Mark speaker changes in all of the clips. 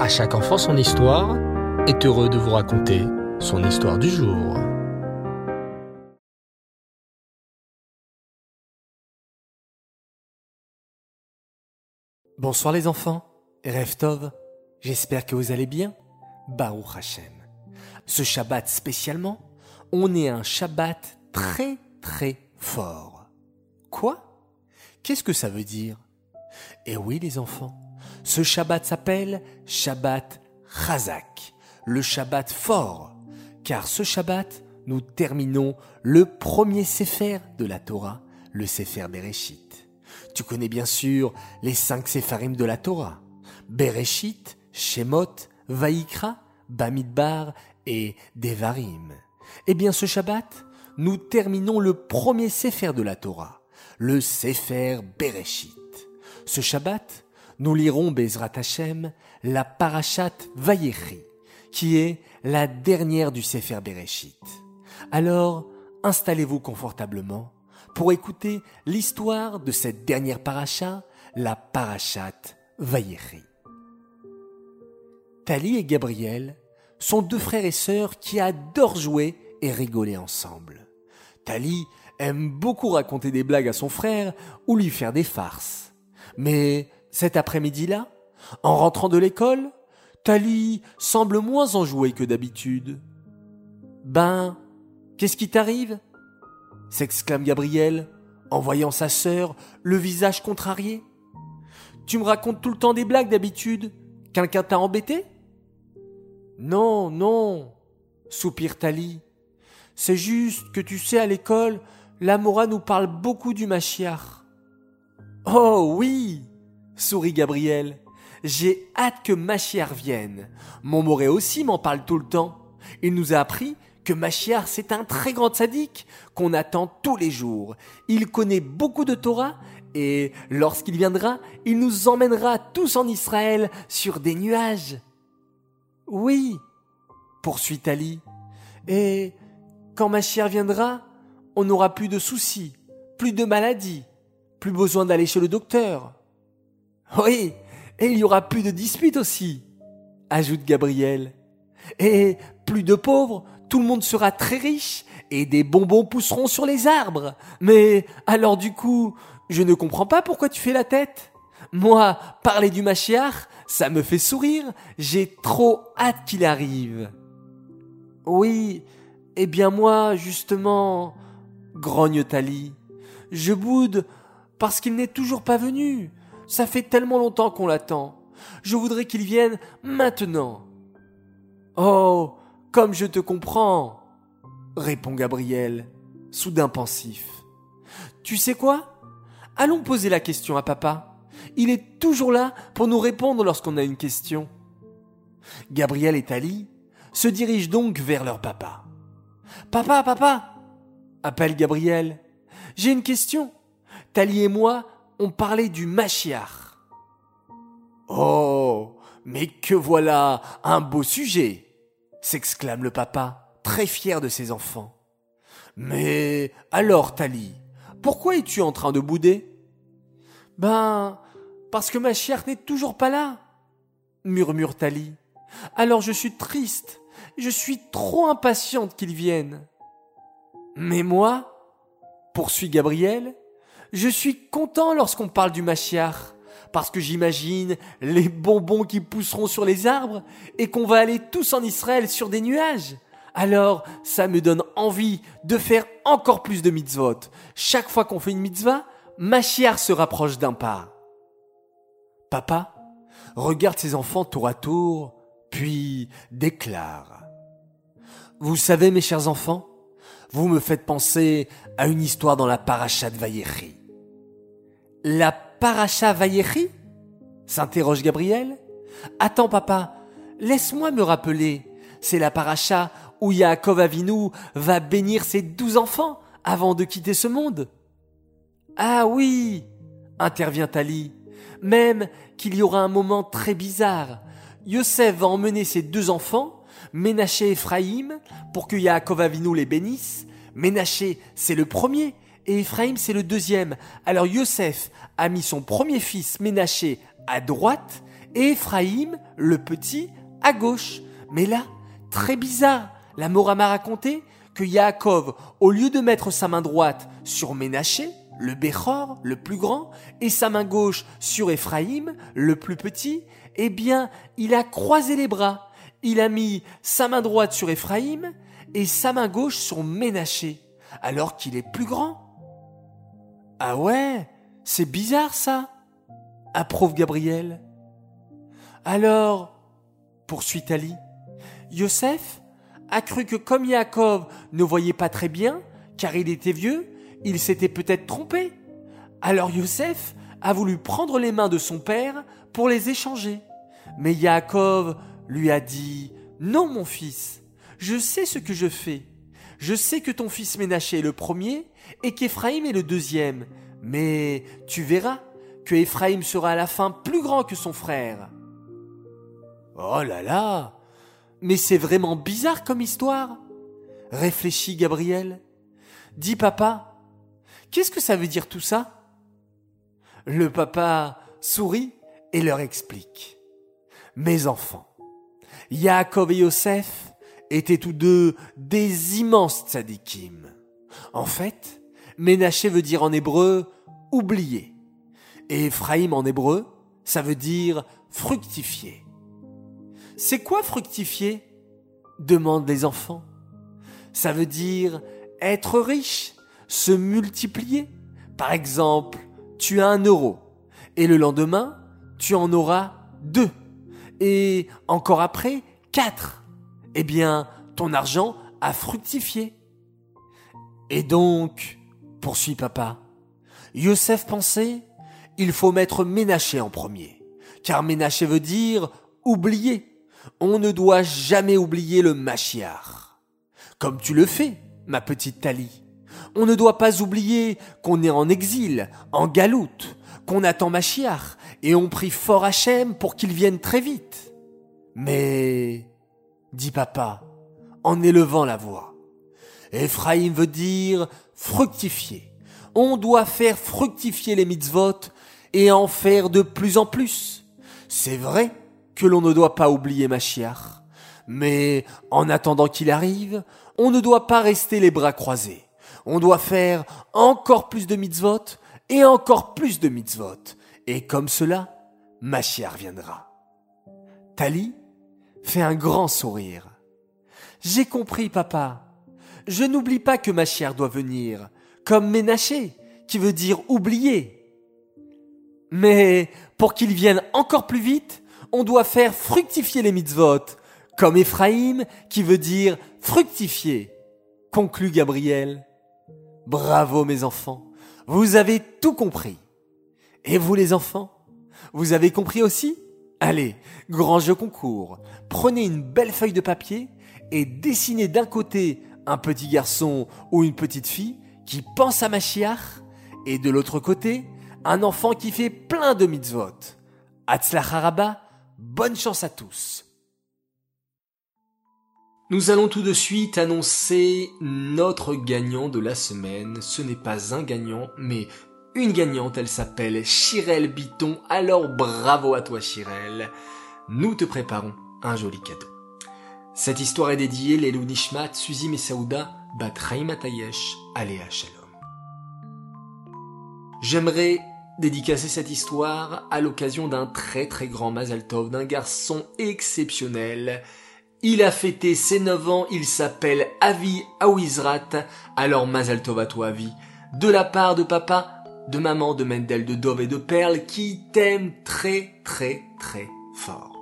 Speaker 1: À chaque enfant son histoire est heureux de vous raconter son histoire du jour.
Speaker 2: Bonsoir les enfants, Reftov, j'espère que vous allez bien. Baruch Hashem. Ce Shabbat spécialement, on est un Shabbat très très fort. Quoi? Qu'est-ce que ça veut dire? Eh oui les enfants, ce Shabbat s'appelle Shabbat Chazak, le Shabbat fort, car ce Shabbat, nous terminons le premier Sefer de la Torah, le Sefer Bereshit. Tu connais bien sûr les cinq Sepharim de la Torah, Bereshit, Shemot, Vaikra, Bamidbar et Devarim. Eh bien ce Shabbat, nous terminons le premier Sefer de la Torah, le Sefer Bereshit. Ce Shabbat, nous lirons Bezrat Hashem, la Parashat Vayechi, qui est la dernière du Sefer Bereshit. Alors, installez-vous confortablement pour écouter l'histoire de cette dernière paracha, la Parashat Vayechi. Tali et Gabriel sont deux frères et sœurs qui adorent jouer et rigoler ensemble. Tali aime beaucoup raconter des blagues à son frère ou lui faire des farces. Mais cet après-midi-là, en rentrant de l'école, Tali semble moins enjouée que d'habitude. Ben, qu'est-ce qui t'arrive? s'exclame Gabriel en voyant sa sœur, le visage contrarié. Tu me racontes tout le temps des blagues d'habitude. Quelqu'un t'a embêté? Non, non, soupire Tali. C'est juste que tu sais, à l'école, la Mora nous parle beaucoup du Machiar. Oh oui sourit Gabriel. J'ai hâte que Machiar vienne. Mon Moré aussi m'en parle tout le temps. Il nous a appris que Machiar c'est un très grand sadique qu'on attend tous les jours. Il connaît beaucoup de Torah et lorsqu'il viendra, il nous emmènera tous en Israël sur des nuages. Oui, poursuit Tali. Et quand Machiar viendra, on n'aura plus de soucis, plus de maladies, plus besoin d'aller chez le docteur. Oui, et il y aura plus de disputes aussi, ajoute Gabriel. Et plus de pauvres, tout le monde sera très riche et des bonbons pousseront sur les arbres. Mais alors du coup, je ne comprends pas pourquoi tu fais la tête. Moi, parler du Machiar, ça me fait sourire. J'ai trop hâte qu'il arrive. Oui, eh bien moi, justement, grogne Tali, je boude parce qu'il n'est toujours pas venu. Ça fait tellement longtemps qu'on l'attend. Je voudrais qu'il vienne maintenant. Oh, comme je te comprends, répond Gabriel, soudain pensif. Tu sais quoi? Allons poser la question à papa. Il est toujours là pour nous répondre lorsqu'on a une question. Gabriel et Tali se dirigent donc vers leur papa. Papa, papa appelle Gabriel. J'ai une question. Tali et moi, on parlait du Machiar. Oh, mais que voilà un beau sujet s'exclame le papa, très fier de ses enfants. Mais alors, Tali, pourquoi es-tu en train de bouder? Ben, parce que ma n'est toujours pas là, murmure Tali. Alors je suis triste, je suis trop impatiente qu'il vienne. Mais moi, poursuit Gabriel, je suis content lorsqu'on parle du Machiar, parce que j'imagine les bonbons qui pousseront sur les arbres et qu'on va aller tous en Israël sur des nuages. Alors, ça me donne envie de faire encore plus de mitzvot. Chaque fois qu'on fait une mitzvah, Machiar se rapproche d'un pas. Papa regarde ses enfants tour à tour, puis déclare. Vous savez, mes chers enfants, vous me faites penser à une histoire dans la paracha de Vayechi. La paracha Vayechi s'interroge Gabriel. Attends papa, laisse-moi me rappeler. C'est la paracha où Yaakov Avinu va bénir ses douze enfants avant de quitter ce monde. Ah oui, intervient Ali. Même qu'il y aura un moment très bizarre. Yosef va emmener ses deux enfants, Ménaché et Ephraïm, pour que Yaakov Avinu les bénisse. Ménaché, c'est le premier, et Ephraïm c'est le deuxième. Alors Yosef a mis son premier fils Ménaché à droite et Ephraïm, le petit, à gauche. Mais là, très bizarre, la Mora m'a raconté que Yaakov, au lieu de mettre sa main droite sur Ménaché, le Béchor, le plus grand, et sa main gauche sur Ephraïm, le plus petit, eh bien, il a croisé les bras. Il a mis sa main droite sur Ephraïm et sa main gauche sur Ménaché, alors qu'il est plus grand. Ah ouais, c'est bizarre ça, approuve Gabriel. Alors, poursuit Ali, Yosef a cru que comme Yaakov ne voyait pas très bien, car il était vieux, il s'était peut-être trompé. Alors Yosef a voulu prendre les mains de son père pour les échanger. Mais Yaakov lui a dit Non, mon fils, je sais ce que je fais. Je sais que ton fils Ménaché est le premier et qu'Éphraïm est le deuxième. Mais tu verras que Éphraïm sera à la fin plus grand que son frère. Oh là là Mais c'est vraiment bizarre comme histoire réfléchit Gabriel. Dis papa, qu'est-ce que ça veut dire tout ça? Le papa sourit et leur explique. Mes enfants, Yaakov et Yosef étaient tous deux des immenses tzadikim. En fait, Ménaché veut dire en hébreu oublier. Et Ephraïm en hébreu, ça veut dire fructifier. C'est quoi fructifier? Demandent les enfants. Ça veut dire être riche, se multiplier. Par exemple, tu as un euro et le lendemain, tu en auras deux. Et encore après, quatre. Eh bien, ton argent a fructifié. Et donc, poursuit papa, Yosef pensait, il faut mettre Ménaché en premier. Car Ménaché veut dire oublier. On ne doit jamais oublier le Machiar. Comme tu le fais, ma petite Tali. On ne doit pas oublier qu'on est en exil, en galoute, qu'on attend Machiar, et on prie fort Hachem pour qu'il vienne très vite. Mais, dit papa, en élevant la voix, Ephraïm veut dire fructifier. On doit faire fructifier les mitzvot et en faire de plus en plus. C'est vrai que l'on ne doit pas oublier Machiar, mais en attendant qu'il arrive, on ne doit pas rester les bras croisés. On doit faire encore plus de mitzvot et encore plus de mitzvot. Et comme cela, Machiar viendra. Tali fait un grand sourire. J'ai compris, papa. Je n'oublie pas que Machiar doit venir, comme Ménaché, qui veut dire oublier. Mais pour qu'il vienne encore plus vite, on doit faire fructifier les mitzvot, comme Éphraïm qui veut dire fructifier, conclut Gabriel. Bravo mes enfants, vous avez tout compris. Et vous les enfants, vous avez compris aussi Allez, grand jeu concours. Prenez une belle feuille de papier et dessinez d'un côté un petit garçon ou une petite fille qui pense à Machiach et de l'autre côté un enfant qui fait plein de mitzvot. Haraba, bonne chance à tous. Nous allons tout de suite annoncer notre gagnant de la semaine. Ce n'est pas un gagnant, mais une gagnante. Elle s'appelle Chirel Biton. Alors bravo à toi Chirel. Nous te préparons un joli cadeau. Cette histoire est dédiée Lelou Nishmat, Suzy Mesaouda, Bat Atayesh, Aléa Shalom. J'aimerais dédicacer cette histoire à l'occasion d'un très très grand Mazal Tov, d'un garçon exceptionnel. Il a fêté ses 9 ans, il s'appelle Avi Awizrat, alors Mazal Tov à toi Avi, de la part de papa, de maman, de Mendel, de Dove et de Perle qui t'aiment très très très fort.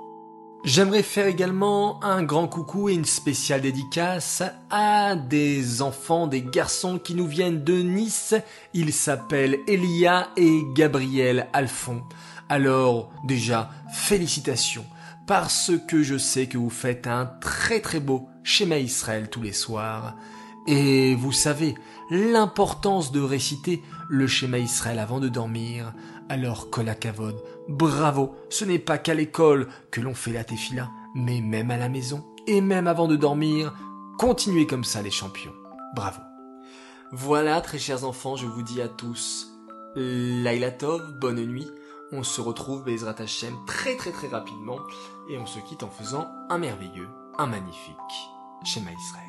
Speaker 2: J'aimerais faire également un grand coucou et une spéciale dédicace à des enfants, des garçons qui nous viennent de Nice. Ils s'appellent Elia et Gabriel Alphon. Alors déjà, félicitations, parce que je sais que vous faites un très très beau schéma Israël tous les soirs. Et vous savez l'importance de réciter le schéma Israël avant de dormir. Alors Kolakavod, bravo, ce n'est pas qu'à l'école que l'on fait la tefila, mais même à la maison, et même avant de dormir, continuez comme ça les champions. Bravo. Voilà, très chers enfants, je vous dis à tous, Laila Tov, bonne nuit. On se retrouve Bezrat Hashem très très très rapidement et on se quitte en faisant un merveilleux, un magnifique schéma Israël.